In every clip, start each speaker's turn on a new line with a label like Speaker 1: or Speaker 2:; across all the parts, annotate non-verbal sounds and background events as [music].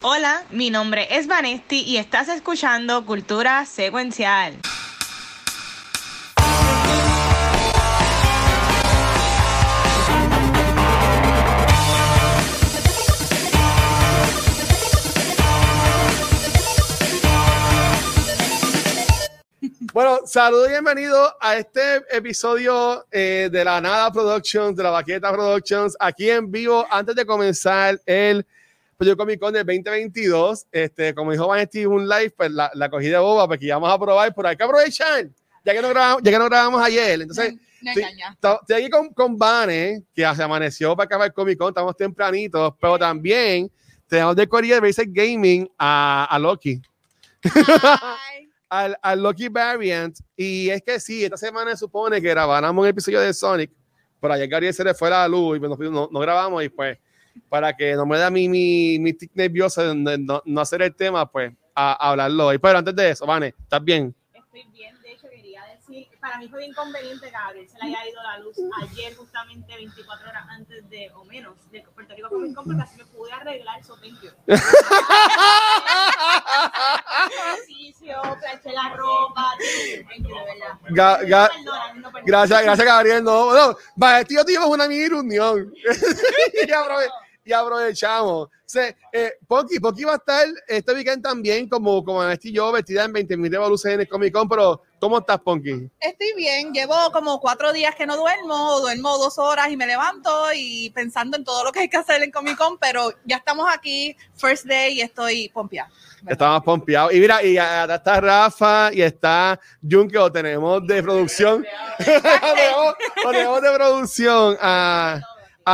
Speaker 1: Hola, mi nombre es Vanesti y estás escuchando Cultura Secuencial.
Speaker 2: Bueno, saludos y bienvenidos a este episodio eh, de la Nada Productions, de la Baqueta Productions, aquí en vivo, antes de comenzar el Yo Comic Con del 2022. Este, como dijo Vanesti, un live, pues la, la cogí de boba, porque íbamos a probar, pero hay que aprovechar, ya que no grabamos, ya que no grabamos ayer. Entonces,
Speaker 3: No, ya, ya.
Speaker 2: to- estoy aquí con, con Vane, que se amaneció para acabar el Comic Con, estamos tempranitos, pero también tenemos de Corea de Basic Gaming a, a Loki. [laughs] Al, al Loki Variant. Y es que sí, esta semana se supone que grabáramos un episodio de Sonic, pero ayer Gabriel se le fue la luz y pues no, no- no grabamos. Y pues, para que no me da mi, mi, mi tic nervioso de no, no- hacer el tema, pues, a, a hablarlo hoy. Pero antes de eso, Vane, ¿estás bien?
Speaker 1: Estoy bien, de hecho quería decir, para mí fue bien conveniente que a Gabriel se le haya ido la luz ayer justamente 24 horas antes de, o menos, de Puerto Rico Comic Con, porque así me pude arreglar, so thank you. Ejercicio, planché la ropa, thank you, de verdad.
Speaker 2: Ga- ga-
Speaker 1: No perdonan, no perdonan.
Speaker 2: Gracias, gracias, Gabriel. No, no, Vane, tío, tuvimos una mini reunión. [laughs] y, aprove- y aprovechamos. O sea, eh, Poki, Poki va a estar este weekend también, como, como Vanesti y yo, vestida en 20.000 revoluciones en el Comic Con, pero ¿cómo estás, Ponky?
Speaker 3: estoy bien, llevo como cuatro días que no duermo, duermo dos horas y me levanto y pensando en todo lo que hay que hacer en Comic Con, pero ya estamos aquí, first day, y estoy pompeada.
Speaker 2: Estamos pompeados. Y mira, y acá está Rafa y está Jun, que lo tenemos de producción. lo, [laughs] [laughs] tenemos, lo tenemos de producción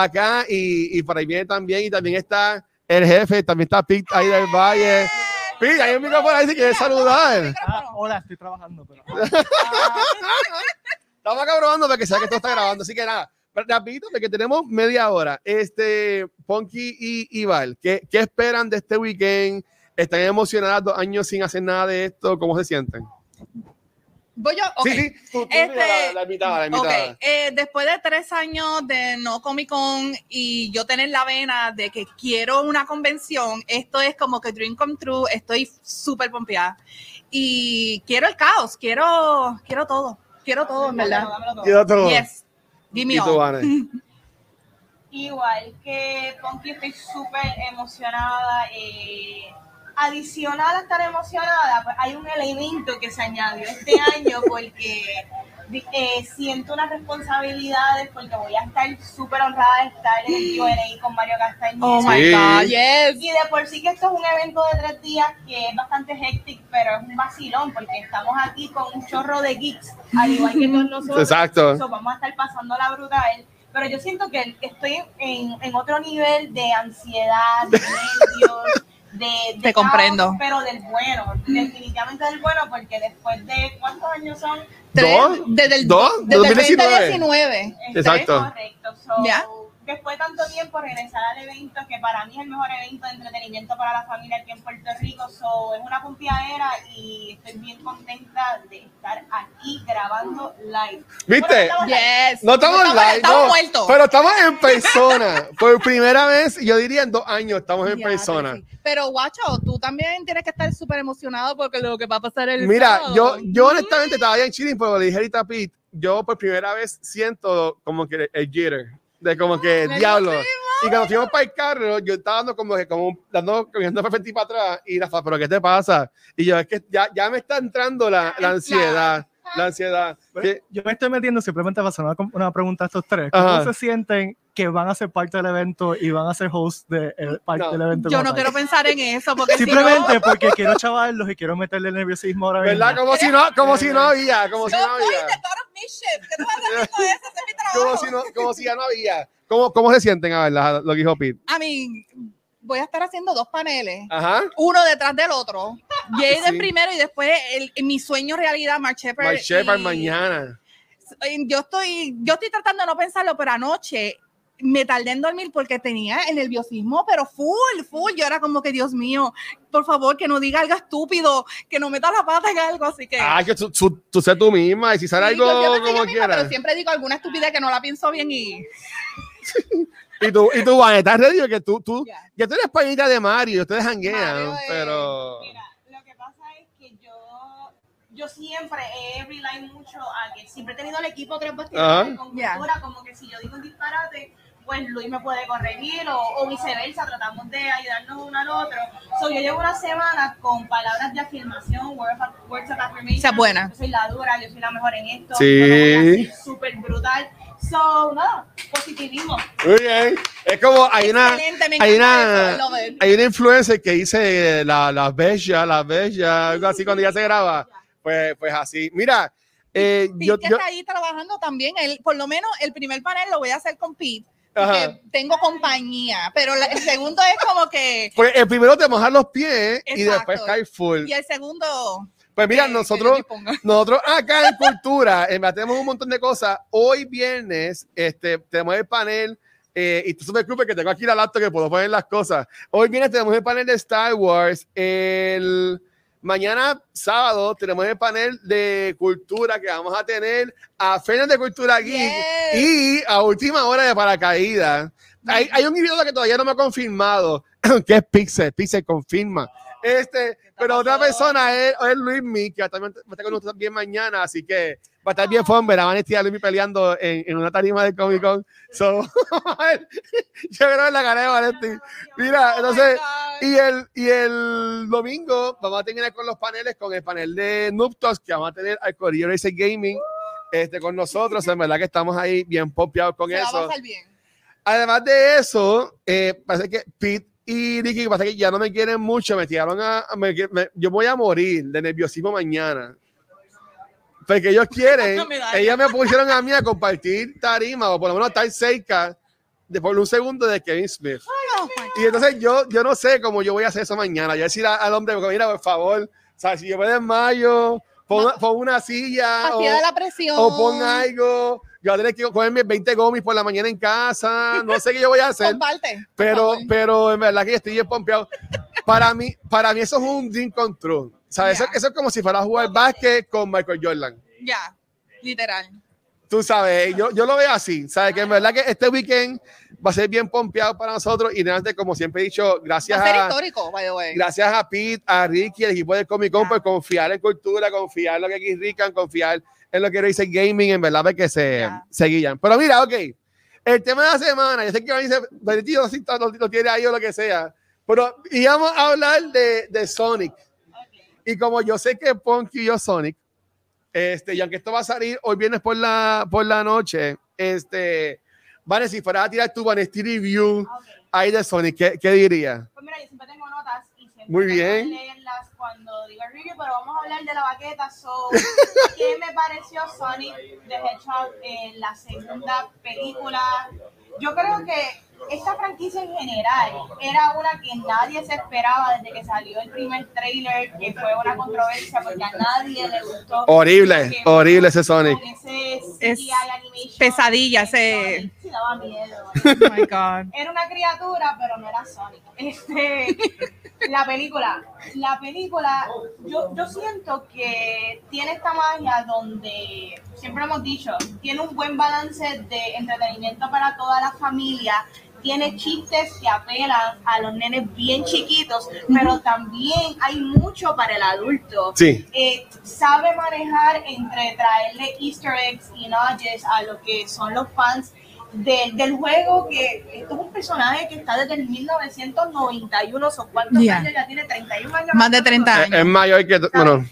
Speaker 2: acá y, y por ahí viene también. Y también está el jefe, también está Pete ahí del Valle. Pete, hay un micrófono ahí si quieres saludar.
Speaker 4: Ah, hola, estoy trabajando, pero. [laughs]
Speaker 2: Estamos acá probando para que sea que esto está grabando. Así que nada, rapidito, porque tenemos media hora. Este, Ponky y Ival, ¿qué, ¿qué esperan de este weekend? ¿Están emocionadas dos años sin hacer nada de esto? ¿Cómo se sienten?
Speaker 3: Voy yo.
Speaker 2: Sí, sí, tú, tú,
Speaker 3: Este,
Speaker 2: la, la invitada, la invitada.
Speaker 3: Ok, eh, después de tres años de no Comic Con y yo tener la vena de que quiero una convención, esto es como que Dream Come True, estoy súper pompeada. Y quiero el caos, quiero, quiero todo, quiero todo, en verdad.
Speaker 1: Dámelo todo.
Speaker 3: Yes, give me
Speaker 2: Y tú,
Speaker 3: all.
Speaker 2: Vane. [laughs]
Speaker 1: Igual que Ponky, estoy súper emocionada. eh, adicional a estar emocionada, pues hay un elemento que se añadió este [laughs] año porque eh, siento unas responsabilidades porque voy a estar súper honrada de estar en el Q&A con Mario Castañeda.
Speaker 3: Oh my. God, yes.
Speaker 1: Y de por sí que esto es un evento de tres días que es bastante hectic, pero es un vacilón porque estamos aquí con un chorro de geeks, al igual que todos nosotros.
Speaker 2: Exacto.
Speaker 1: So, vamos a estar pasando la brutal. Pero yo siento que estoy en, en otro nivel de ansiedad, de nervios, de, de
Speaker 3: Te
Speaker 1: caos,
Speaker 3: comprendo.
Speaker 1: pero del bueno, definitivamente del bueno, porque después de cuántos años son,
Speaker 3: Tres-
Speaker 2: ¿Dos?
Speaker 3: Desde el,
Speaker 2: ¿Dos?
Speaker 3: desde el
Speaker 2: 2019.
Speaker 3: 2019.
Speaker 1: Este,
Speaker 2: Exacto.
Speaker 1: Correcto. So,
Speaker 3: Ya.
Speaker 1: Después de tanto tiempo regresar al evento, que para mí es el mejor evento de entretenimiento para la familia aquí en Puerto Rico, so, es una pompeadera y estoy bien contenta de estar aquí grabando live.
Speaker 2: ¿Viste?
Speaker 1: Bueno, estamos live.
Speaker 3: Yes.
Speaker 2: No estamos en live,
Speaker 3: Estamos
Speaker 2: no,
Speaker 3: muertos.
Speaker 2: pero estamos en persona. Por primera vez, yo diría en dos años, estamos en
Speaker 3: Ya,
Speaker 2: persona.
Speaker 3: sí. Pero, guacho, tú también tienes que estar súper emocionado porque lo que va a pasar el
Speaker 2: Mira,
Speaker 3: sábado.
Speaker 2: yo, yo honestamente estaba allá en Chile, pero le dije ahorita a Pete, yo por primera vez siento como que el jitter, de como que diablo.
Speaker 3: lo
Speaker 2: Y cuando fuimos para el carro, yo estaba dando como que, como, dando, cogiendo para frente y para atrás, y Rafa, ¿pero qué te pasa? Y yo, es que ya, ya me está entrando la, la ansiedad, la ansiedad. Que-
Speaker 4: Yo me estoy metiendo simplemente para hacer una, una pregunta a estos tres. ¿Cómo
Speaker 2: Ajá.
Speaker 4: se sienten que van a ser parte del evento y van a ser host de el- parte
Speaker 2: No.
Speaker 4: del evento?
Speaker 3: Yo no
Speaker 4: tal?
Speaker 3: quiero pensar en eso porque si
Speaker 4: Simplemente
Speaker 3: no,
Speaker 4: porque quiero chavarlos y quiero meterle nerviosismo ahora mismo.
Speaker 2: ¿Verdad? Como si no, como si no había, como si no había. Como si, no, como si ya no había. ¿Cómo, cómo se sienten a ver la- lo que dijo Pete?
Speaker 3: A mí, voy a estar haciendo dos paneles.
Speaker 2: Ajá.
Speaker 3: Uno detrás del otro. [laughs] Jaden
Speaker 2: Sí.
Speaker 3: primero y después el, mi sueño realidad, Mark Shepard.
Speaker 2: Mark Shepard
Speaker 3: y-
Speaker 2: mañana.
Speaker 3: yo estoy, yo estoy tratando de no pensarlo, pero anoche me tardé en dormir porque tenía el nerviosismo, pero full, full. Yo era como que, Dios mío, por favor, que no diga algo estúpido, que no meta la pata en algo, así que.
Speaker 2: Ah, que tú, tú, tú sé tú misma y si sale
Speaker 3: Sí,
Speaker 2: algo
Speaker 3: yo yo
Speaker 2: como
Speaker 3: misma,
Speaker 2: quieras.
Speaker 3: pero siempre digo alguna estupidez que no la pienso bien y [laughs]
Speaker 2: Y tú, y tú, Van, estás ready que tú, tú,
Speaker 3: Ya.
Speaker 2: ya tú eres pañita de Mario, ustedes janguean,
Speaker 3: Mario es-
Speaker 2: pero.
Speaker 1: Mira, lo que pasa es que yo, yo siempre he rely mucho a que siempre he tenido el equipo tres bastidores
Speaker 2: Ajá.
Speaker 1: con cultura, como que si yo digo un disparate, pues Luis me puede corregir o, o viceversa, tratamos de ayudarnos uno al otro. So, yo llevo una semana con palabras de afirmación, words of, words of affirmation.
Speaker 3: Esa es buena.
Speaker 1: Yo soy la dura, yo soy la mejor en esto.
Speaker 2: Sí.
Speaker 1: súper brutal. So, nada, positivismo.
Speaker 2: Muy bien. Es como hay una, hay una, hay una influencer que dice la, la bella, la bella, algo así cuando ya se graba. Pues, pues así. Mira, eh,
Speaker 3: Pete
Speaker 2: yo,
Speaker 3: que
Speaker 2: yo,
Speaker 3: está ahí trabajando también. Él, por lo menos el primer panel lo voy a hacer con Pete. Tengo compañía, pero la- el segundo es como que.
Speaker 2: pues el primero te mojas los pies y después cae full.
Speaker 3: Y el segundo.
Speaker 2: Pues mira,
Speaker 3: que-
Speaker 2: nosotros,
Speaker 3: que
Speaker 2: nosotros acá en Cultura, tenemos un montón de cosas. Hoy viernes, este, tenemos el panel, eh, y tú me disculpes que tengo aquí la laptop que puedo poner las cosas. Hoy viernes tenemos el panel de Star Wars. El mañana, sábado, tenemos el panel de Cultura que vamos a tener a Fernández de Cultura Geek y a última hora de paracaídas. Hay, hay un idiota que todavía no me ha confirmado, [clears throat] que es Pixel. Pixel confirma. Este, pero otra persona es, es Luis Mi, que también va a estar con nosotros también mañana, así que va a estar bien fun ver a Vanessa y a peleando en, en una tarima de Comic Con. So, [laughs] yo creo en la cara de Vanessa. Mira, entonces, y el, y el domingo vamos a terminar con los paneles, con el panel de Nuptos, que vamos a tener al Corillo Racer Gaming este, con nosotros. En verdad que estamos ahí bien pompeados con
Speaker 3: Se va a
Speaker 2: eso.
Speaker 3: pasar bien.
Speaker 2: Además de eso, eh, parece que Pete y Ricky, parece que ya no me quieren mucho, me tiraron a, me- me- yo voy a morir de nerviosismo mañana. Porque ellos quieren, ellas me pusieron a mí a compartir tarima o por lo menos estar cerca de por un segundo de Kevin Smith.
Speaker 3: Oh,
Speaker 2: Y entonces yo, yo no sé cómo yo voy a hacer eso mañana. Yo decir a- al hombre, mira, por favor, o sea, si yo me desmayo, pon, pon una silla o,
Speaker 3: de la presión.
Speaker 2: o pon algo. Yo voy a tener que comerme 20 gomis por la mañana en casa. No sé qué yo voy a hacer.
Speaker 3: Comparte.
Speaker 2: Pero, pero en verdad que estoy bien pompeado. Para mí, para mí eso es un dream come ¿Sabes? Eso,
Speaker 3: Ya.
Speaker 2: eso es como si fuera a jugar básquet con Michael Jordan.
Speaker 3: Ya, literal.
Speaker 2: Tú sabes, yo, yo lo veo así. ¿Sabes? Que en verdad que este weekend va a ser bien pompeado para nosotros. Y realmente, como siempre he dicho, gracias
Speaker 3: Va a ser
Speaker 2: a,
Speaker 3: histórico, by the way.
Speaker 2: gracias a Pete, a Ricky, el equipo de Comic Con
Speaker 3: Ya.
Speaker 2: por confiar en cultura, confiar en lo que aquí rican, confiar en lo que dice gaming, en verdad, que se, se guían. Pero mira, ok, el tema de la semana, yo sé que a Benedito, si lo, lo tiene ahí o lo que sea, pero íbamos a hablar de, de Sonic. Y como yo sé que Ponky y yo Sonic, este, y aunque esto va a salir hoy viernes por la, por la noche, este, Vane, si fuera a tirar tu Vanity Review
Speaker 1: Ok.
Speaker 2: ahí de Sonic, ¿qué, qué dirías?
Speaker 1: Pues mira, yo siempre tengo notas y siempre
Speaker 2: Muy bien.
Speaker 1: leerlas cuando digo review, pero vamos a hablar de la baqueta. So, [laughs] ¿Qué me pareció Sonic the Hedgehog en la segunda película? Yo creo que esta franquicia en general era una que nadie se esperaba desde que salió el primer trailer, que fue una controversia porque a nadie le gustó.
Speaker 2: Horrible,
Speaker 1: Que
Speaker 2: horrible ese Sonic.
Speaker 1: Ese
Speaker 3: Es pesadilla, ese-.
Speaker 1: Sí, daba miedo.
Speaker 3: Oh my God.
Speaker 1: era una criatura, pero no era Sonic. [laughs] Este, la película, la película, yo, yo siento que tiene esta magia donde, siempre hemos dicho, tiene un buen balance de entretenimiento para toda la familia, tiene chistes que apelan a los nenes bien chiquitos, pero también hay mucho para el adulto.
Speaker 2: Sí.
Speaker 1: Eh, sabe manejar entre traerle easter eggs y nudges a lo que son los fans de- del juego, que esto es un personaje que está desde el 1991, son cuántos
Speaker 3: Ya.
Speaker 1: años ya tiene 31 años.
Speaker 3: Más de 30
Speaker 2: Es,
Speaker 3: años.
Speaker 2: es mayor que, bueno,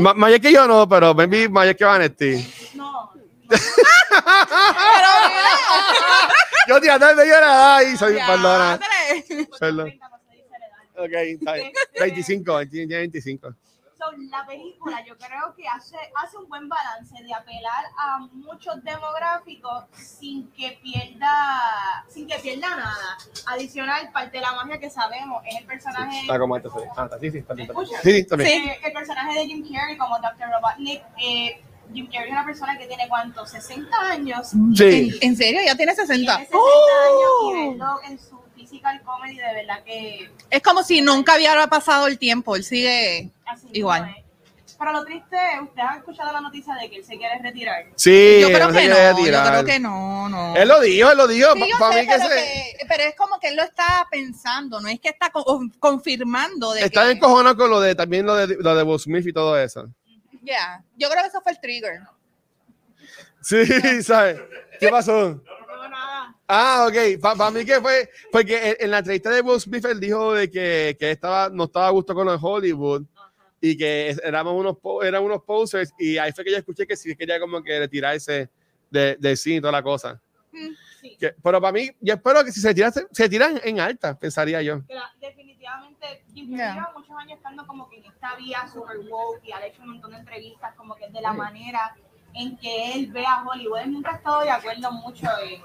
Speaker 2: ma- mayor que yo no, pero maybe mayor que Vanetti.
Speaker 1: no, [laughs]
Speaker 3: Pero [laughs]
Speaker 2: Yo el medio de edad y soy,
Speaker 3: mira,
Speaker 2: perdona. Perdón.
Speaker 1: 30 no se dice la edad.
Speaker 2: Ok, está bien. 25, tiene 25.
Speaker 1: So, la película yo creo que hace, hace un buen balance de apelar a muchos demográficos sin que pierda sin que pierda nada. Adicional, parte de la magia que sabemos es el personaje
Speaker 2: Está como antes. sí. Ah, está, sí, sí, está bien. Sí, sí, está bien.
Speaker 3: Sí.
Speaker 1: Eh, el personaje de Jim Carrey como Dr. Robotnik. eh, Jim Carrey es una persona que tiene cuánto, 60 años.
Speaker 2: Sí.
Speaker 3: ¿En, en serio? ¿Ya tiene 60?
Speaker 1: Tiene 60
Speaker 3: ¡Oh!
Speaker 1: años y verlo en su physical comedy de verdad que
Speaker 3: Es como si nunca hubiera pasado el tiempo. Él sigue
Speaker 1: así
Speaker 3: Igual.
Speaker 1: Pero lo triste, ¿ustedes han escuchado la noticia de que él se quiere retirar?
Speaker 2: Sí,
Speaker 3: yo creo
Speaker 2: no
Speaker 3: que no, yo creo que no, no.
Speaker 2: Él lo dijo, él lo dijo.
Speaker 3: Sí, yo
Speaker 2: para
Speaker 3: sé,
Speaker 2: mí que
Speaker 3: pero,
Speaker 2: se...
Speaker 3: que- pero es como que él lo está pensando, no es que está co- confirmando de
Speaker 2: Está
Speaker 3: que...
Speaker 2: encojonado con lo de también lo de, lo de Will Smith y todo eso.
Speaker 3: Ya, yo creo que eso fue el trigger.
Speaker 2: Sí, [laughs] ¿sabes? ¿Qué pasó? [laughs] Ah, ok. Para mí que fue, porque en, en la entrevista de Will Smith él dijo de que, que estaba, no estaba a gusto con de Hollywood y que éramos unos, eran unos posers y ahí fue que yo escuché que sí quería como que retirarse de, del cine y toda la cosa.
Speaker 1: Sí.
Speaker 2: Que- pero para mí, yo espero que si se tiran, se, se tiran en alta, pensaría yo.
Speaker 1: La- definitivamente, Jim
Speaker 3: Ya.
Speaker 1: lleva muchos años estando como que en esta vía super woke y ha hecho un montón de entrevistas como que de la manera en que él ve a Hollywood. Él nunca ha estado de acuerdo mucho en,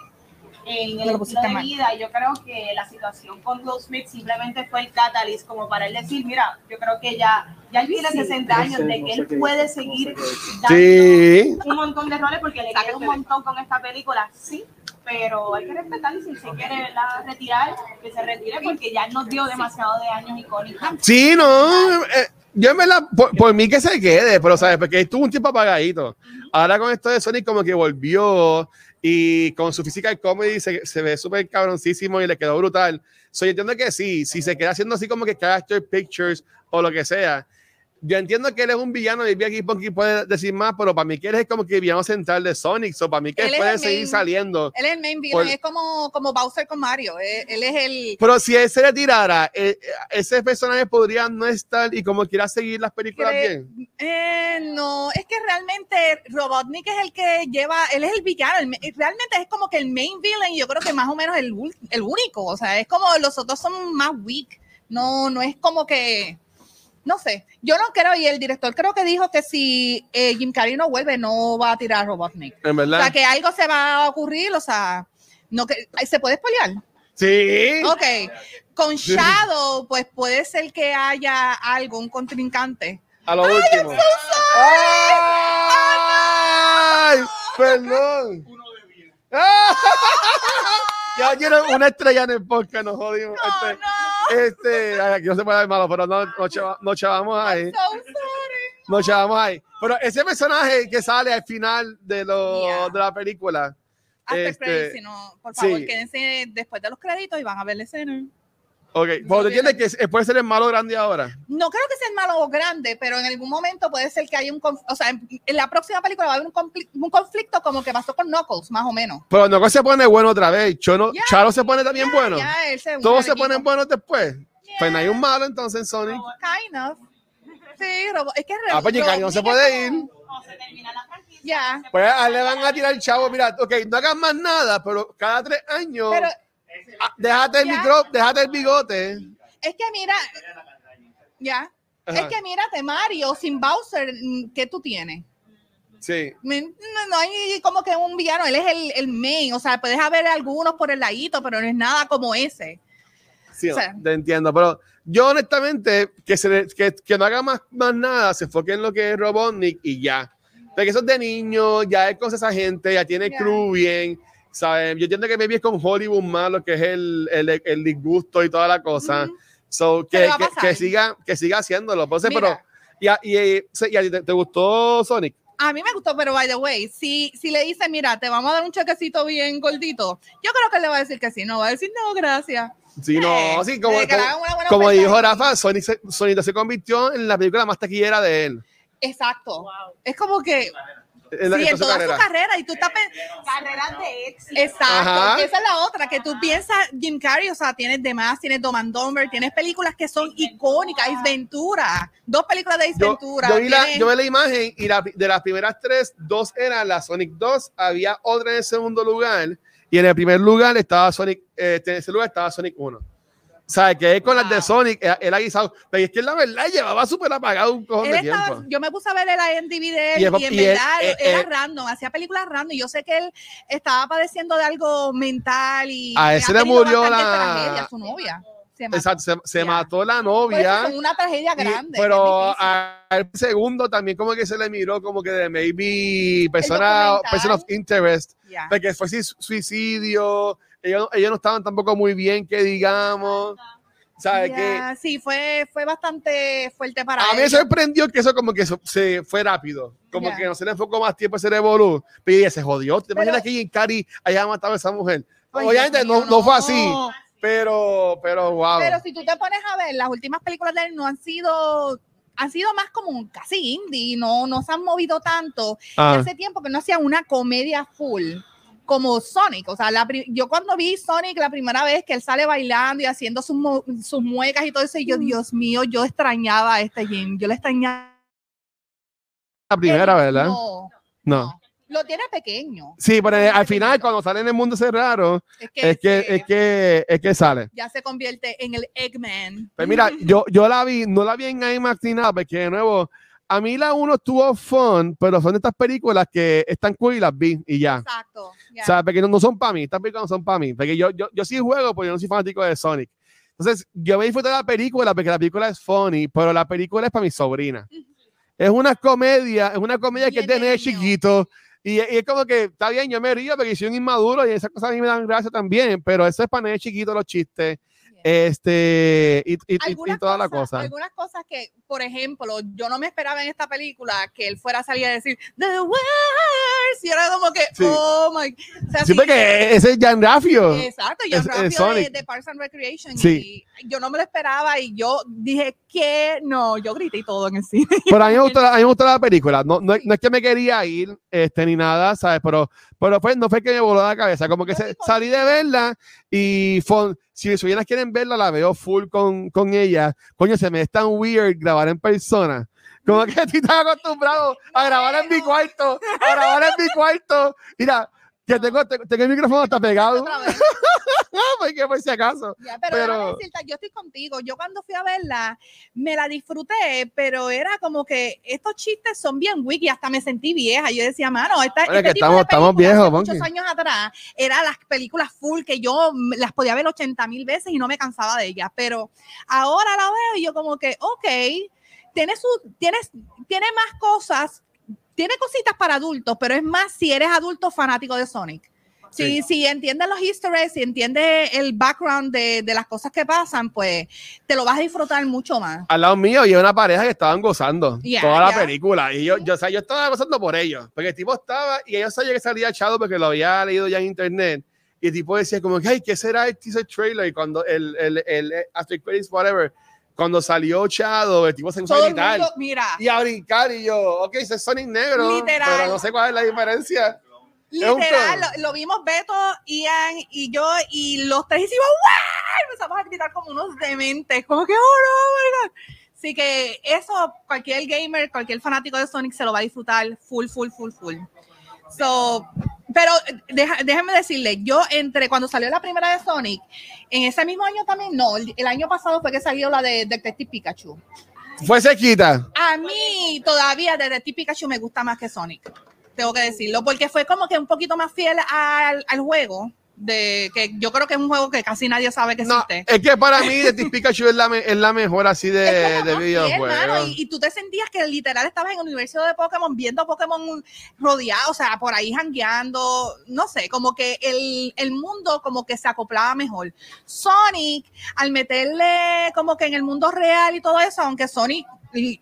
Speaker 1: en el
Speaker 3: lo
Speaker 1: estilo de
Speaker 3: mal.
Speaker 1: vida. Yo creo que la situación con Will Smith simplemente fue el catalyst como para él decir, mira, yo creo que ya, ya él tiene 60 años de que él puede seguir dando
Speaker 2: Sí.
Speaker 1: un montón de roles porque le queda un montón con esta película, sí, pero hay que respetar y si se quiere ¿verdad? retirar, que se retire porque ya nos dio demasiado de años icónicos.
Speaker 2: Sí, no. eh, yo en verdad, por, por mí que se quede, pero sabes, porque estuvo un tiempo apagadito. Ahora con esto de Sonic como que volvió y con su physical comedy se, se ve súper cabroncísimo y le quedó brutal. So, yo entiendo que sí, si se queda haciendo así como que character pictures o lo que sea. Yo entiendo que él es un villano y aquí Ponky puede decir más, pero para mí que él es como que el villano central de Sonic, so para mí que
Speaker 3: Él
Speaker 2: puede seguir
Speaker 3: main-
Speaker 2: saliendo.
Speaker 3: Él es el main villain,
Speaker 2: Por-
Speaker 3: es como, como Bowser con Mario, él, él es el...
Speaker 2: Pero si él se retirara, eh, eh, ese personaje podría no estar y como quiera seguir las películas
Speaker 3: Cre-
Speaker 2: bien.
Speaker 3: Eh, no, es que realmente Robotnik es el que lleva, él es el villano, el realmente es como que el main villain, y yo creo que más o menos el, el único, o sea, es como los otros son más weak, no, no es como que, no sé, yo no creo, y el director creo que dijo que si eh, Jim Carrey no vuelve, no va a tirar a Robotnik.
Speaker 2: En
Speaker 3: O
Speaker 2: verdad.
Speaker 3: sea, que algo se va a ocurrir, o sea, no que, ¿se puede spoilear?
Speaker 2: Sí.
Speaker 3: Ok, con Shadow, pues puede ser que haya algo, un contrincante.
Speaker 2: A lo último. ¡Ay! Perdón. ¡Ah! [laughs] Ya quiero una estrella en el podcast, nos jodimos.
Speaker 3: Oh,
Speaker 2: Este,
Speaker 3: no.
Speaker 2: Este, aquí no se puede dar malo, pero no, no, chava- no chavamos ahí.
Speaker 3: So sorry.
Speaker 2: No chavamos ahí. Pero ese personaje que sale al final de, lo,
Speaker 3: Yeah.
Speaker 2: de la película.
Speaker 3: After
Speaker 2: Este,
Speaker 3: si no, por favor,
Speaker 2: sí.
Speaker 3: quédense después de los créditos y van a ver la escena.
Speaker 2: Ok, pero tú entiendes que puede ser el malo grande ahora.
Speaker 3: No creo que sea el malo grande, pero en algún momento puede ser que haya un o sea, en, en la próxima película va a haber un, confli- un conflicto como que pasó con Knuckles, más o menos.
Speaker 2: Pero no se pone bueno otra vez. Chono,
Speaker 3: Ya,
Speaker 2: Charo se pone también bueno.
Speaker 3: Él se une
Speaker 2: Todos se
Speaker 3: equipo.
Speaker 2: ponen buenos después. Pues no hay un malo entonces en Sonic.
Speaker 3: Kind of. Sí, Robo- es que
Speaker 2: Ah, pues Giancarlo no se puede ir.
Speaker 1: O se termina la franquicia.
Speaker 3: Ya.
Speaker 2: Pues le van a tirar el chavo. Mira, ok, no hagas más nada, pero cada tres años,
Speaker 3: Pero
Speaker 2: déjate el
Speaker 3: Ya.
Speaker 2: micro, déjate el bigote.
Speaker 3: es que mira, ya.
Speaker 2: Ajá.
Speaker 3: Es que mírate, Mario, sin Bowser, mm, ¿qué tú tienes?
Speaker 2: Sí.
Speaker 3: No, no hay como que un villano, él es el, el main, o sea, puedes haber algunos por el ladito, pero no es nada como ese.
Speaker 2: Sí,
Speaker 3: O sea.
Speaker 2: te entiendo, pero yo honestamente que, se que, que no haga más, más nada, se enfoque en lo que es Robotnik y ya. Porque eso es de niño, ya él conoce a esa gente, ya tiene
Speaker 3: Ya.
Speaker 2: crew bien, ¿sabes? Yo entiendo que maybe es con Hollywood más lo que es el, el, el disgusto y toda la cosa. So, que, que, que siga, que siga haciéndolo. Pues,
Speaker 3: Mira.
Speaker 2: pero, y a, y, y- y a ti te, te gustó Sonic?
Speaker 3: A mí me gustó, pero by the way, si, si le dice, mira, te vamos a dar un chequecito bien gordito, yo creo que él le va a decir que sí, no va a decir no, gracias.
Speaker 2: Sí, no,
Speaker 3: Eh,
Speaker 2: sí, como, como, como dijo Rafa, Sonic se, Sonic se convirtió en la película más taquillera de él.
Speaker 3: Exacto.
Speaker 1: Wow.
Speaker 3: Es como que,
Speaker 2: En, la-
Speaker 3: sí,
Speaker 2: en toda
Speaker 3: toda su carrera, y tú estás pensando,
Speaker 1: Carreras de éxito.
Speaker 3: Exacto,
Speaker 2: Ajá.
Speaker 3: esa es la otra, que tú piensas, Jim Carrey, o sea, tienes demás, tienes Dom and Dumber, tienes películas que son icónicas, Ace Ventura, dos películas de Ace
Speaker 2: Yo,
Speaker 3: Ventura.
Speaker 2: yo vi la,
Speaker 3: tienes-
Speaker 2: yo vi la imagen y la- de las primeras tres, dos eran la Sonic 2, había otra en el segundo lugar y en el primer lugar estaba Sonic, eh, en ese lugar estaba Sonic 1. Sea, que él con las de
Speaker 3: Wow.
Speaker 2: Sonic, él, él ha guisado, pero es que la verdad llevaba súper apagado un cojón
Speaker 3: Él
Speaker 2: de
Speaker 3: estaba-
Speaker 2: tiempo.
Speaker 3: yo me puse a ver el IMDb de él
Speaker 2: Y
Speaker 3: y, en
Speaker 2: y él-
Speaker 3: verdad
Speaker 2: eh,
Speaker 3: era
Speaker 2: eh,
Speaker 3: random, hacía películas random. y Yo sé que él estaba padeciendo de algo mental y
Speaker 2: A
Speaker 3: ha
Speaker 2: él se le murió la-
Speaker 3: tragedia, su novia. Se mató.
Speaker 2: Exacto, se, se mató la novia.
Speaker 3: fue una tragedia
Speaker 2: y-
Speaker 3: grande.
Speaker 2: pero
Speaker 3: es difícil.
Speaker 2: al segundo también como que se le miró como que de maybe persona, person of interest
Speaker 3: Ya.
Speaker 2: de que fue suicidio, ellos, ellos no estaban tampoco muy bien, que digamos. ¿Sabes
Speaker 3: Ya, Sí, fue, fue bastante fuerte para
Speaker 2: A mí me sorprendió que eso como que eso se fue rápido. Como
Speaker 3: Ya.
Speaker 2: que no se le enfocó más tiempo a hacer Evolu. Pero ella se jodió. ¿Te
Speaker 3: Pero-
Speaker 2: imaginas que Jim Carrey haya matado a esa mujer? Obviamente no, no fue así. Pero, pero wow.
Speaker 3: Pero si tú te pones a ver, las últimas películas de él no han sido han sido más como un casi indie, no, no se han movido tanto.
Speaker 2: Ah,
Speaker 3: hace tiempo que no hacía una comedia full como Sonic. O sea, la pri- yo cuando vi Sonic la primera vez que él sale bailando y haciendo sus, sus muecas y todo eso, y yo, Dios mío, yo extrañaba a este Jim. Yo le extrañaba.
Speaker 2: la primera, ¿verdad?
Speaker 3: No,
Speaker 2: No.
Speaker 3: Lo tiene pequeño.
Speaker 2: Sí, pero al final, cuando sale en el mundo cerrado,
Speaker 3: Es que,
Speaker 2: es que, es que, es que sale.
Speaker 3: ya se convierte en el Eggman.
Speaker 2: Pues mira, yo, yo la vi, no la vi en IMAX ni nada, porque de nuevo, a mí la uno estuvo fun, pero son estas películas que están cool y las vi y ya.
Speaker 3: Exacto. Ya.
Speaker 2: O sea, porque no, no son para mí, estas películas no son para mí. Porque yo, yo, yo sí juego, porque yo no soy fanático de Sonic. Entonces, yo me disfruto de la película porque la película es funny, pero la película es para mi sobrina. Es una comedia, es una comedia que es
Speaker 3: de niño.
Speaker 2: chiquito. Y, y es como que está bien, yo me río porque soy un inmaduro y esas cosas a mí me dan gracia también, pero eso es para nene chiquito los chistes. Este, y, y- y- toda la cosa.
Speaker 3: Algunas cosas que, por ejemplo, yo no me esperaba en esta película que él fuera a salir a decir The Worst. Y era como que,
Speaker 2: Sí.
Speaker 3: oh my. O sea,
Speaker 2: Sí, porque ese es Jan Raffio.
Speaker 3: Exacto,
Speaker 2: es-
Speaker 3: John
Speaker 2: es
Speaker 3: Raffio de, de Parks and Recreation.
Speaker 2: Sí.
Speaker 3: Y yo no me lo esperaba y yo dije que no, yo grité y todo en el cine. [laughs]
Speaker 2: Pero a mí me gustó, la- a mí me gustó la película. No, no, no es que me quería ir este, ni nada, ¿sabes? Pero, pero fue, no fue que me voló la cabeza. Como que se- salí de verla y fue- si mis sobrinas quieren verla, la veo full con, con ella. Coño, se me es tan weird grabar en persona. Como que estoy tan acostumbrado a grabar en mi cuarto, a grabar en mi cuarto. Mira, que tengo, tengo, el micrófono hasta pegado, [laughs] porque por si acaso.
Speaker 3: Ya, pero,
Speaker 2: Pero-
Speaker 3: decirte, yo estoy contigo. Yo cuando fui a verla, me la disfruté, pero era como que estos chistes son bien wiki, hasta me sentí vieja. Yo decía, mano, esta, este
Speaker 2: que
Speaker 3: tipo
Speaker 2: estamos-
Speaker 3: de
Speaker 2: estamos viejos,
Speaker 3: muchos años atrás, eran las películas full que yo las podía ver 80 mil veces y no me cansaba de ellas. Pero ahora la veo y yo como que, ok, tiene, su, tienes, tiene más cosas, tiene cositas para adultos, pero es más si eres adulto fanático de Sonic. Si,
Speaker 2: Sí.
Speaker 3: si entiendes los easter eggs, si entiendes el background de, de las cosas que pasan, pues te lo vas a disfrutar mucho más.
Speaker 2: al lado mío y una pareja que estaban gozando
Speaker 3: Ya,
Speaker 2: toda la
Speaker 3: ya.
Speaker 2: película. Y yo, yo, o sea, yo estaba gozando por ellos, porque el tipo estaba, y ellos sabían que salía echado porque lo había leído ya en internet. Y el tipo decía como, ay, ¿qué será el teaser trailer? Y cuando el, el, el, el After Credits, whatever, cuando salió Chado, el tipo se puso a gritar
Speaker 3: mundo, mira,
Speaker 2: y a brincar. Y yo, ok, ese es Sonic negro,
Speaker 3: Literal.
Speaker 2: pero no sé cuál es la diferencia.
Speaker 3: literal, lo vimos Beto, Ian y yo, y los tres hicimos ¡Wow! Empezamos a gritar como unos dementes, como que, oh no, oh my God. Así que eso, cualquier gamer, cualquier fanático de Sonic se lo va a disfrutar full, full, full, full. So, pero deja- déjenme decirle, yo entre cuando salió la primera de Sonic, en ese mismo año también, no, el, el año pasado fue que salió la de Detective Pikachu.
Speaker 2: Fue sequita.
Speaker 3: A mí todavía Detective Pikachu me gusta más que Sonic, tengo que decirlo, porque fue como que un poquito más fiel al, al juego, de que yo creo que es un juego que casi nadie sabe que
Speaker 2: No,
Speaker 3: existe.
Speaker 2: es que para mí Detective Pikachu es la, me- es la mejor así de,
Speaker 3: Es
Speaker 2: de videojuegos.
Speaker 3: y, y tú te sentías que literal estabas en el universo de Pokémon viendo a Pokémon rodeado, o sea, por ahí jangueando, no sé, como que el, el mundo como que se acoplaba mejor. Sonic, al meterle como que en el mundo real y todo eso, aunque Sonic,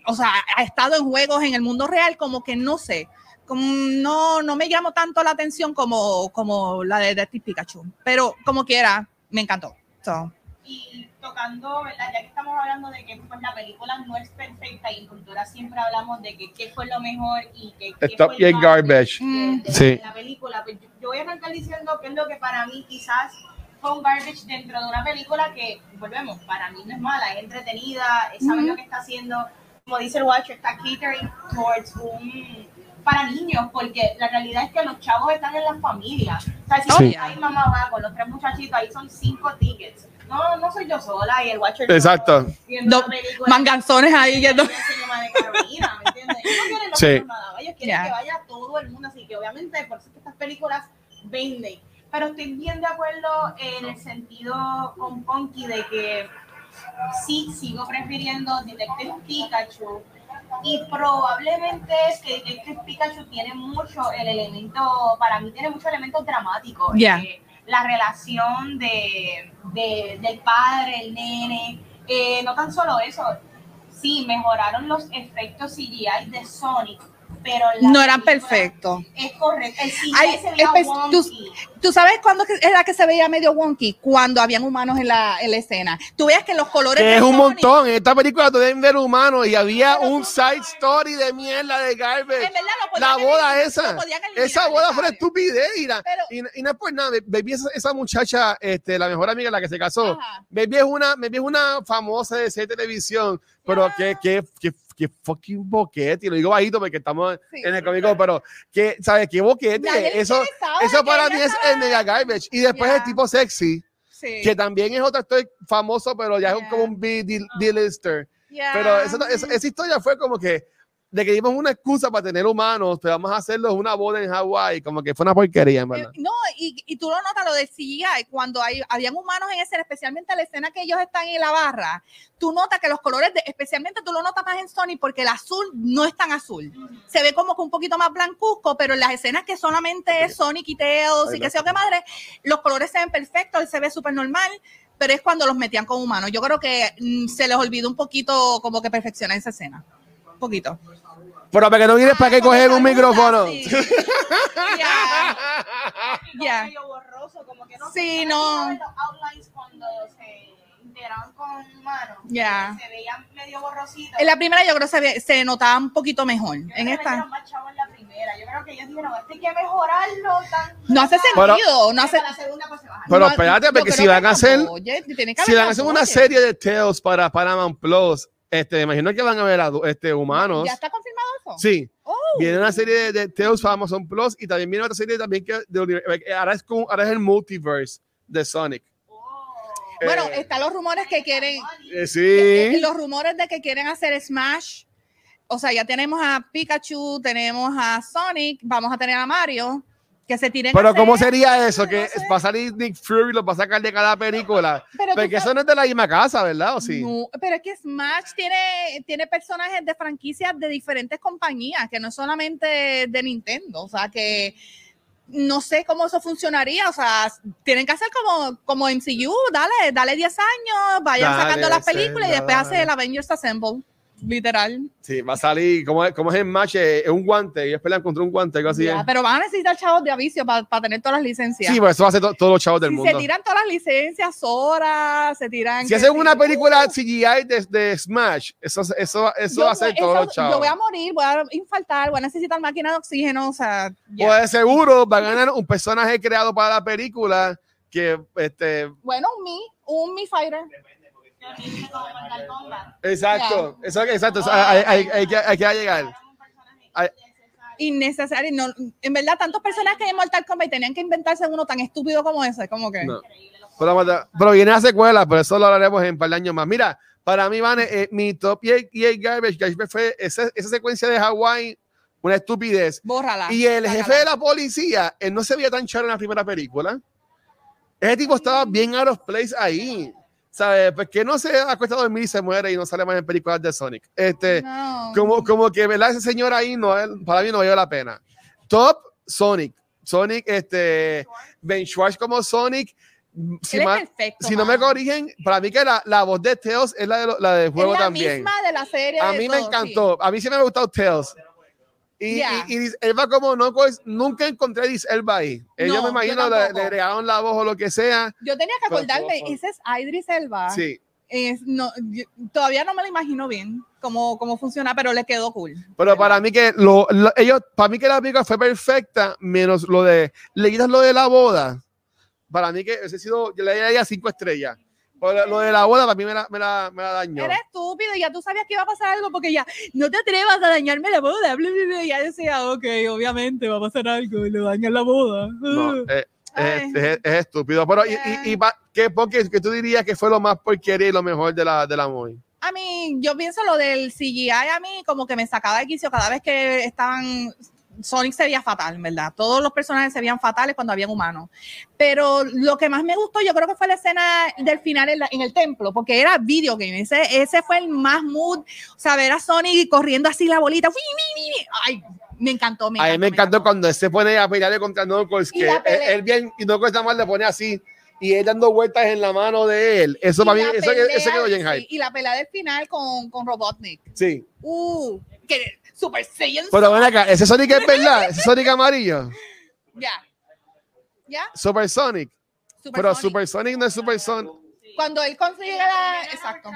Speaker 3: o sea, ha estado en juegos en el mundo real, como que no sé. Como no, no me llamó tanto la atención como, como la de Detective Pikachu, pero como quiera, me encantó. So,
Speaker 1: Y tocando, ¿verdad? Ya que estamos hablando de que pues, la película no es perfecta y en cultura siempre hablamos de que qué fue lo mejor y que qué
Speaker 2: Stop
Speaker 1: fue el
Speaker 2: y garbage.
Speaker 3: Mm.
Speaker 1: de, de
Speaker 2: Sí.
Speaker 1: la película. Pues yo, yo voy a arrancar diciendo que es lo que para mí quizás fue un garbage dentro de una película que, volvemos, para mí no es mala, es entretenida, es saber
Speaker 3: Ujú.
Speaker 1: lo que está haciendo, como dice el Watcher, está catering towards un para niños, porque la realidad es que los chavos están en las familias. O sea, si
Speaker 2: Sí.
Speaker 1: hay mamá va con los tres muchachitos, ahí son cinco tickets. No, no soy yo sola y el Watcher.
Speaker 2: Exacto.
Speaker 1: Película.
Speaker 3: manganzones ahí
Speaker 1: en el cinema de Carolina, ¿me entiendes? Ellos no quieren los
Speaker 2: Sí.
Speaker 1: nada, ellos quieren
Speaker 3: Ya.
Speaker 1: que vaya todo el mundo, así que obviamente por eso es que estas películas venden. Pero estoy bien de acuerdo en el sentido con Ponky de que sí sigo prefiriendo Detective Pikachu y probablemente es que Detective Pikachu tiene mucho el elemento, para mí tiene mucho elemento dramático. Eh, la relación de, de- del padre, el nene, Eh, no tan solo eso, sí, mejoraron los efectos CGI de Sonic, pero la
Speaker 3: No eran perfectos.
Speaker 1: Es correcto, el CGI
Speaker 3: Ay,
Speaker 1: se veía
Speaker 3: espe- tú-
Speaker 1: wonky.
Speaker 3: ¿Tú sabes cuándo era que se veía medio wonky? Cuando habían humanos en la, en la escena. Tú veías que los colores.
Speaker 2: Que es un montón. En esta película tú debes ver humanos y había
Speaker 3: Pero
Speaker 2: un side story de mierda de garbage.
Speaker 3: En verdad lo podían
Speaker 2: La boda esa.
Speaker 3: lo
Speaker 2: Esa boda fue una estupidez. Y, la-
Speaker 3: Pero-
Speaker 2: y, y no es por nada. Baby, esa, esa muchacha, este, la mejor amiga la que se casó.
Speaker 3: Ajá.
Speaker 2: Baby es una, Baby es una famosa de de televisión. Pero que, que, que, que fucking boquete. Y lo digo bajito porque estamos
Speaker 3: Sí.
Speaker 2: en el cómico, pero que, ¿sabes? Qué boquete. Eso, eso para mí es el mega garbage. Y después
Speaker 3: Ya.
Speaker 2: el tipo sexy,
Speaker 3: Sí.
Speaker 2: que también es otro actor famoso, pero ya es
Speaker 3: Ya.
Speaker 2: como un B-lister.
Speaker 3: Ya.
Speaker 2: Pero esa, esa, esa historia fue como que de que dimos una excusa para tener humanos, pero vamos a hacerlo una boda en Hawái, como que fue una porquería, en verdad.
Speaker 3: Eh, No, y, y tú lo notas lo del CGI, cuando hay, habían humanos en escena, especialmente la escena que ellos están en la barra, tú notas que los colores, de, especialmente tú lo notas más en Sony porque el azul no es tan azul. Se ve como que un poquito más blancuzco, pero en las escenas que solamente es Sonic y Tails y que sea qué madre, los colores se ven perfectos, él se ve súper normal. Pero es cuando los metían con humanos. Yo creo que mm, se les olvidó un poquito como que perfeccionar esa escena. Un poquito.
Speaker 2: Pero para que no vienes, ¿para qué
Speaker 3: Ah,
Speaker 2: coger un micrófono?
Speaker 3: sí. [laughs] Ya.
Speaker 1: Como
Speaker 3: Ya.
Speaker 1: medio borroso, como que no
Speaker 3: Sí, no.
Speaker 1: veían los outlines cuando se integraban con humanos.
Speaker 3: Ya.
Speaker 1: Se veían medio borrositos.
Speaker 3: En la primera yo creo que se, ve- se notaba un poquito mejor.
Speaker 1: Yo creo
Speaker 3: En
Speaker 1: que
Speaker 3: esta.
Speaker 1: metieron más chavo en la primera. Yo creo que ellos dijeron, este hay que mejorarlo. Tan,
Speaker 3: No hace
Speaker 2: Pero-
Speaker 3: sentido. No hace,
Speaker 1: Para la segunda pues se baja.
Speaker 2: Pero
Speaker 3: no-
Speaker 2: espérate, porque si
Speaker 3: que
Speaker 2: van a hacer-
Speaker 3: oye, que
Speaker 2: Si van a hacer una serie de Tales para Paramount Plus, este, imagino que van a ver a este, humanos.
Speaker 3: ¿Ya está confirmado
Speaker 2: Sí,
Speaker 3: Oh.
Speaker 2: viene una serie de, de Tales para Amazon Plus y también viene otra serie también que de ahora, es como, ahora es el multiverse de Sonic.
Speaker 1: Oh.
Speaker 3: Bueno,
Speaker 2: Eh,
Speaker 3: están los rumores que quieren.
Speaker 2: eh,
Speaker 3: eh. Los rumores de que quieren hacer Smash. O sea, ya tenemos a Pikachu, tenemos a Sonic, vamos a tener a Mario. Que se tiren
Speaker 2: Pero
Speaker 3: hacer-
Speaker 2: ¿cómo sería eso?
Speaker 3: no
Speaker 2: Que
Speaker 3: sé.
Speaker 2: va a salir Nick Fury lo va a sacar de cada película.
Speaker 3: Pero
Speaker 2: Porque
Speaker 3: sabes-
Speaker 2: eso no es de la misma casa, ¿verdad? ¿O sí?
Speaker 3: No, pero es que Smash tiene, tiene personajes de franquicias de diferentes compañías, que no es solamente de Nintendo. O sea, que no sé cómo eso funcionaría. O sea, tienen que hacer como, como MCU, dale, dale 10 años, vayan
Speaker 2: Dale,
Speaker 3: sacando las
Speaker 2: sí,
Speaker 3: películas y después hace el Avengers Assemble. Literal.
Speaker 2: Sí, va a salir, como es, como es el match, es un guante, ellos pelean contra un guante, algo así.
Speaker 3: Ya, pero van a necesitar chavos de avicio para tener todas las licencias.
Speaker 2: Sí, pues eso va a ser to- todos los chavos del
Speaker 3: si
Speaker 2: mundo.
Speaker 3: se tiran todas las licencias, horas, se tiran.
Speaker 2: Si hacen una película CGI de, de Smash, eso, eso, eso
Speaker 3: yo
Speaker 2: va a ser todos los chavos.
Speaker 3: Yo voy a morir, voy a infartar, voy a necesitar máquina de oxígeno, o sea, ya.
Speaker 2: Pues de seguro va a ganar un personaje creado para la película que, este,
Speaker 3: Bueno, un Mi, un Mi Fighter.
Speaker 2: Exacto, eso, exacto, eso, hay, hay, hay que, hay que llegar.
Speaker 1: Innecesario.
Speaker 3: No, en verdad, tantos personajes que hay en Mortal Kombat y tenían que inventarse uno tan estúpido como ese, como que.
Speaker 2: No. Pero, pero viene la secuela, pero eso lo hablaremos en un par de años más. Mira, para mí, Vane, eh, mi top y el, y el garbage, garbage fue esa, esa secuencia de Hawái, una estupidez.
Speaker 3: Bórrala.
Speaker 2: Y el jefe de la policía, él no se veía tan charo en la primera película. Ese tipo estaba bien out of place ahí. ¿Sabes? Pues que no se acuesta a dormir y se muere y no sale más en películas de Sonic. Este,
Speaker 3: No.
Speaker 2: como, como que, ¿verdad? Ese señor ahí no, para mí no valió la pena. Top, Sonic. Sonic, este, Ben Schwartz como Sonic. Si, ma-
Speaker 3: perfecto,
Speaker 2: si no me corrigen, para mí que la, la voz de Tails es la, de la del juego
Speaker 3: es la
Speaker 2: también.
Speaker 3: misma de la serie.
Speaker 2: A mí me
Speaker 3: todo,
Speaker 2: encantó. A mí sí me ha gustado Tails. Y,
Speaker 3: Ya.
Speaker 2: y, y como no, pues, nunca encontré a Idris Elba ahí. Ellos
Speaker 3: No,
Speaker 2: me imagino le, le agregaron la voz o lo que sea.
Speaker 3: Yo tenía que acordarme, ese es Idris Elba.
Speaker 2: Sí.
Speaker 3: Es- no, yo- todavía no me lo imagino bien cómo, cómo funciona, pero le quedó cool.
Speaker 2: Pero para mí que lo, lo- ellos, para mí que la película fue perfecta, menos lo de, le quitas lo de la boda. Para mí que ese sido, yo le daría cinco estrellas. Lo de la boda para mí me la, me la, me la dañó.
Speaker 3: Eres estúpido ya tú sabías que iba a pasar algo porque ya no te atrevas a dañarme la boda. bla, bla, bla. Y ya decía, ok, obviamente va a pasar algo y le dañan la boda.
Speaker 2: No, eh, es, es- es estúpido. Pero, y, y, y ¿qué, porque, que tú dirías que fue lo más porquería y lo mejor de la, de la movie?
Speaker 3: A mí, yo pienso lo del CGI a mí como que me sacaba de quicio cada vez que estaban. Sonic se veía fatal, ¿verdad? Todos los personajes se veían fatales cuando habían humanos. Pero lo que más me gustó, yo creo que fue la escena del final en, la- en el templo, porque era video game. Ese, ese fue el más mood. O sea, ver a Sonic corriendo así la bolita. Ay, me encantó. Me
Speaker 2: a mí me encantó
Speaker 3: encantó.
Speaker 2: cuando él se pone a pelearle contra Knuckles, que él,
Speaker 3: pelea-
Speaker 2: él bien, y Knuckles nada más le pone así, y él dando vueltas en la mano de él. Eso
Speaker 3: Y
Speaker 2: para mí,
Speaker 3: la
Speaker 2: eso,
Speaker 3: pelea-
Speaker 2: eso quedó bien
Speaker 3: sí,
Speaker 2: hype.
Speaker 3: Y la pelea del final con, con Robotnik.
Speaker 2: Sí.
Speaker 3: Uh, que Super Saiyan.
Speaker 2: Pero ven acá, ese Sonic es verdad, [laughs] ese Sonic amarillo.
Speaker 3: Ya. Ya.
Speaker 2: Super Sonic.
Speaker 3: Super
Speaker 2: Pero
Speaker 3: Sonic.
Speaker 2: Super Sonic no es Super Sonic.
Speaker 3: Cuando él consigue la. Exacto.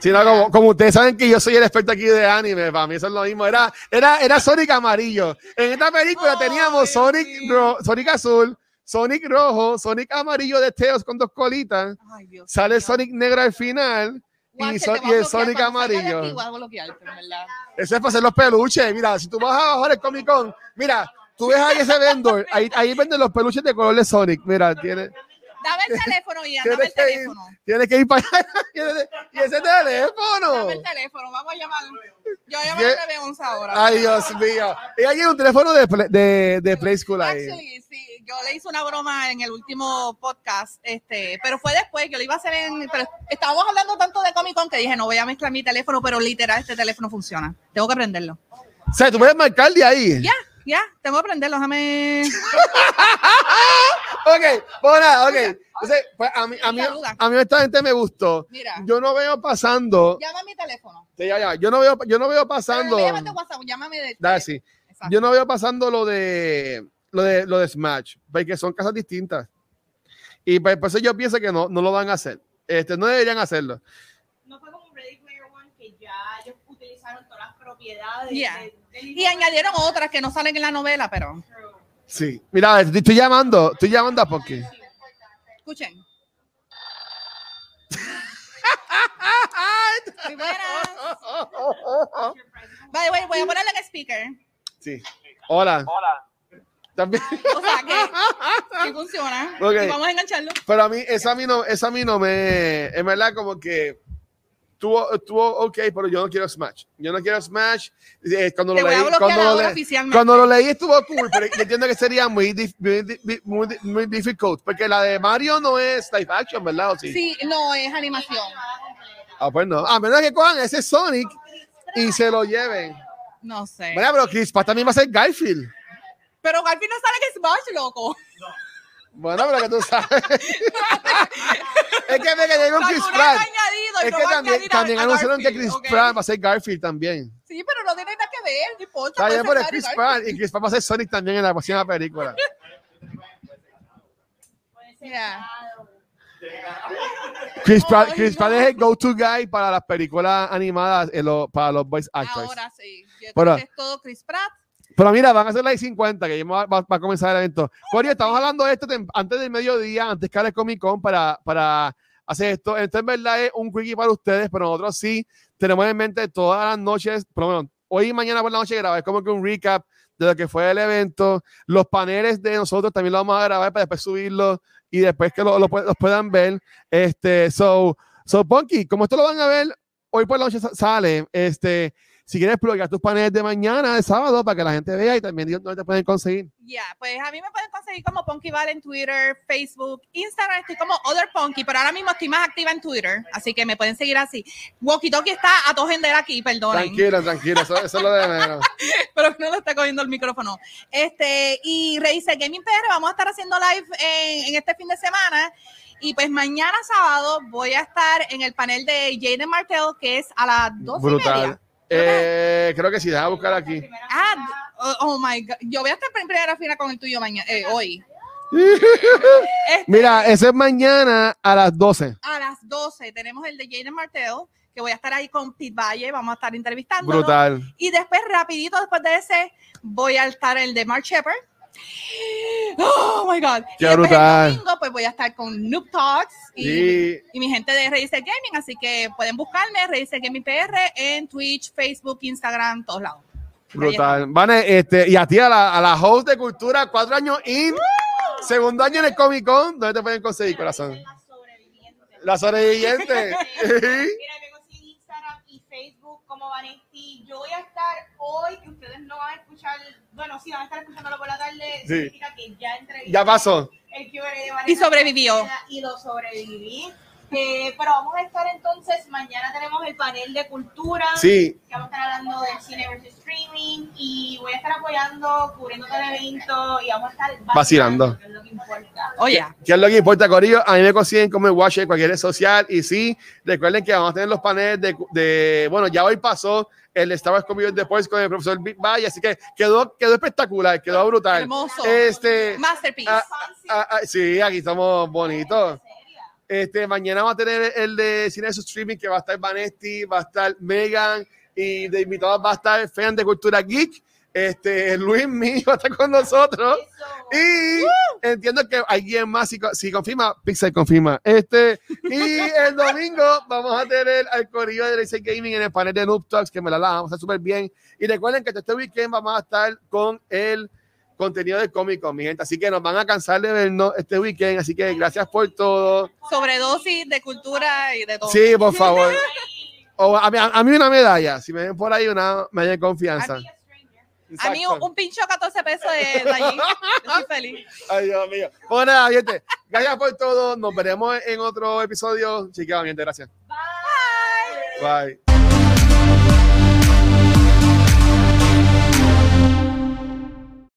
Speaker 2: Sí, no, como, como ustedes saben que yo soy el experto aquí de anime, para mí eso es lo mismo. Era, era, era Sonic amarillo. En esta película
Speaker 3: Ay,
Speaker 2: teníamos Sonic, ro- Sonic azul, Sonic rojo, Sonic amarillo de Teos con dos colitas.
Speaker 3: Ay, Dios
Speaker 2: Sale. Sonic negro al final y, el. Sonic amarillo.
Speaker 3: aquí.
Speaker 2: Eso es para hacer los peluches. Mira, si tú vas a bajar el Comic Con, mira, tú ves ahí ese vendor, ahí, ahí venden los peluches de color de Sonic. Mira, tiene,
Speaker 3: Dame el teléfono, Ian. Dame el
Speaker 2: ir,
Speaker 3: teléfono.
Speaker 2: tienes que ir para allá. [laughs] y ese teléfono.
Speaker 3: Dame el teléfono. Vamos a llamar. Yo voy a llamar
Speaker 2: ¿Qué?
Speaker 3: a TV11 ahora.
Speaker 2: Ay, Dios mío. Y hay un teléfono de, de, de Play School ahí.
Speaker 3: Actually, sí, yo le hice una broma en el último podcast, este, pero fue después, yo lo iba a hacer en, pero estábamos hablando tanto de Comic Con que dije, no voy a mezclar mi teléfono, pero literal este teléfono funciona. Tengo que prenderlo.
Speaker 2: O sea, tú puedes marcar de ahí.
Speaker 3: Ya, ya, tengo que prenderlo, déjame. [laughs]
Speaker 2: Ok, bueno, nada, ok. Entonces, pues a mí, a mí, a mí esta gente me gustó.
Speaker 3: Mira,
Speaker 2: Yo no veo pasando.
Speaker 3: llama a mi teléfono.
Speaker 2: Sí, ya, ya. Yo no veo, yo no veo pasando.
Speaker 3: WhatsApp, llámame de.
Speaker 2: Dale, sí.
Speaker 3: Exacto.
Speaker 2: Yo no veo pasando lo de lo de lo de Smash, porque son casas distintas. Y pues, por eso yo pienso que no, no lo van a hacer. Este, no deberían hacerlo.
Speaker 1: No fue como Ready Player One que ya ellos utilizaron propiedades.
Speaker 3: Yeah.
Speaker 1: de-
Speaker 3: Y añadieron otras que no salen en la novela, pero.
Speaker 2: Sí. Mira, estoy, estoy llamando, estoy llamando a Pocky.
Speaker 3: Escuchen. Muy buenas. [laughs] By the way, voy a ponerle en speaker.
Speaker 2: Sí. Hola.
Speaker 5: Hola.
Speaker 2: También.
Speaker 3: O sea que, que funciona.
Speaker 2: Ok.
Speaker 3: Y vamos a engancharlo.
Speaker 2: Pero a mí, esa a mí no, esa a mí no me, en verdad como que estuvo, estuvo ok, pero yo no quiero Smash. Yo no quiero Smash. Eh, cuando
Speaker 3: Te
Speaker 2: lo leí, cuando lo, leí,
Speaker 3: oficialmente.
Speaker 2: cuando lo leí estuvo cool, pero yo entiendo que sería muy, dif- muy, muy, muy difficult, porque la de Mario no es live action, ¿verdad? ¿O sí?
Speaker 3: Sí, no, es animación.
Speaker 2: Ah, pues no. A menos que cojan ese Sonic y se lo lleven.
Speaker 3: No sé.
Speaker 2: Bueno, pero Chris Pratt también va a ser Garfield.
Speaker 3: Pero fin no sale que Smash, loco.
Speaker 2: Bueno, pero que tú sabes. [laughs] es que me quedé con Chris Pratt. Es
Speaker 3: no
Speaker 2: que también, también anunciaron que Chris. Pratt va a ser Garfield también.
Speaker 3: Sí, pero no tiene nada que ver, no importa.
Speaker 2: Está
Speaker 3: puede
Speaker 2: bien, pero es
Speaker 3: ser
Speaker 2: Chris. Pratt y Chris Pratt va a ser Sonic también en la próxima película. Chris Pratt, Chris
Speaker 3: no.
Speaker 2: Pratt es el go-to guy para las películas animadas, en lo- para los voice actors.
Speaker 3: Ahora sí. Yo creo
Speaker 2: Pero-
Speaker 3: que es todo Chris Pratt.
Speaker 2: Pero mira, van a hacer la I-50, que ya va, va- va a comenzar el evento. Corio, estamos hablando de esto antes del mediodía, antes que el Comic Con, para, para hacer esto. Esto en verdad es un quickie para ustedes, pero nosotros sí tenemos en mente todas las noches, por lo menos hoy y mañana por la noche grabar como que un recap de lo que fue el evento. Los paneles de nosotros también los vamos a grabar para después subirlos y después que lo, lo los puedan ver. Este, so, so Punky, como esto lo van a ver, hoy por la noche sa- sale, este, si quieres plugar tus paneles de mañana, de sábado, para que la gente vea y también digan dónde te pueden conseguir.
Speaker 3: Ya, pues a mí me pueden conseguir como Punky Val en Twitter, Facebook, Instagram, estoy como Other Punky, pero ahora mismo estoy más activa en Twitter, así que me pueden seguir así. Walkie Talkie está a todo gender aquí, perdonen,
Speaker 2: Tranquilo, tranquilo, eso, eso es lo de menos. [laughs]
Speaker 3: pero no lo está cogiendo el micrófono. Este, y Reise Gaming PR, vamos a estar haciendo live en, en este fin de semana. Y pues mañana sábado voy a estar en el panel de Jaden Martell, que es a las 12 y
Speaker 2: Brutal.
Speaker 3: media.
Speaker 2: Eh, creo que sí, deja buscar aquí.
Speaker 3: Ah, oh, oh my God. Yo voy a estar en primera fila con el tuyo mañana, eh, hoy. Este, [laughs]
Speaker 2: Mira, ese es mañana a las 12.
Speaker 3: a las 12 tenemos el de Jaden Martell, que voy a estar ahí con Pete Valle, vamos a estar entrevistándolo.
Speaker 2: Brutal.
Speaker 3: Y después, rapidito después de ese, voy a estar el de Mark Shepard. Oh my God.
Speaker 2: Qué
Speaker 3: y
Speaker 2: brutal.
Speaker 3: el domingo, pues voy a estar con Noob Talks y, mi gente de Register Gaming. Así que pueden buscarme, Register Gaming PR, en Twitch, Facebook, Instagram, todos lados.
Speaker 2: brutal. Vane, este, y a ti, a la, a la host de cultura, cuatro años in, segundo año en el Comic Con, ¿dónde te pueden conseguir, corazón?
Speaker 1: La sobreviviente.
Speaker 2: La sobreviviente. [laughs] [laughs]
Speaker 1: Mira, me consiguen Instagram y Facebook como Vanetti. Yo voy a estar hoy, que ustedes no van a escuchar, bueno, sí, van a estar escuchándolo por la tarde,
Speaker 2: Sí.
Speaker 1: significa que ya entrevisté
Speaker 2: ya pasó.
Speaker 1: el Q&A de Vanessa
Speaker 3: Y sobrevivió.
Speaker 1: Y lo sobreviví. Eh, pero vamos a estar entonces, mañana tenemos el panel de cultura.
Speaker 2: Sí,
Speaker 1: Que vamos a estar hablando del cine versus streaming y voy a estar apoyando, cubriendo todo el evento y vamos a estar
Speaker 2: Vacilando.
Speaker 1: que es lo que importa.
Speaker 3: Oye,
Speaker 2: ¿Qué es lo que importa, Corillo? A mí me consiguen como el Watch en cualquier red social. Y sí, recuerden que vamos a tener los paneles de, de- bueno, ya hoy pasó el Star Wars Community Deportes con el profesor Big Bay, así que quedó, quedó espectacular, quedó brutal.
Speaker 3: hermoso.
Speaker 2: Este,
Speaker 3: Masterpiece.
Speaker 2: ah, ah, ah, sí, aquí estamos bonitos. Este, mañana vamos a tener el de cine de streaming que va a estar Vanetti, va a estar Megan y de invitados va a estar Fan de Cultura Geek. Este, Luis mío va a estar con nosotros. Y entiendo que alguien más, si, si confirma, Pixel confirma. Este, y el domingo vamos a tener al corillo de Laser Gaming en el panel de Noob Talks, que me la la vamos a estar súper bien. Y recuerden que este weekend vamos a estar con el contenido de Comic Con, mi gente. Así que nos van a cansar de vernos este weekend. Así que gracias por todo.
Speaker 3: Sobredosis de cultura y de todo.
Speaker 2: Sí, por favor. O a, mí, a mí una medalla. Si me ven por ahí, una medalla de confianza.
Speaker 3: A mí un, un pincho 14 pesos de, de allí. [laughs] Estoy feliz.
Speaker 2: Ay, Dios mío. Bueno, nada, gente. Gracias por todo. Nos veremos en otro episodio. Chiquita, mi gente, gracias.
Speaker 1: Bye.
Speaker 2: Bye.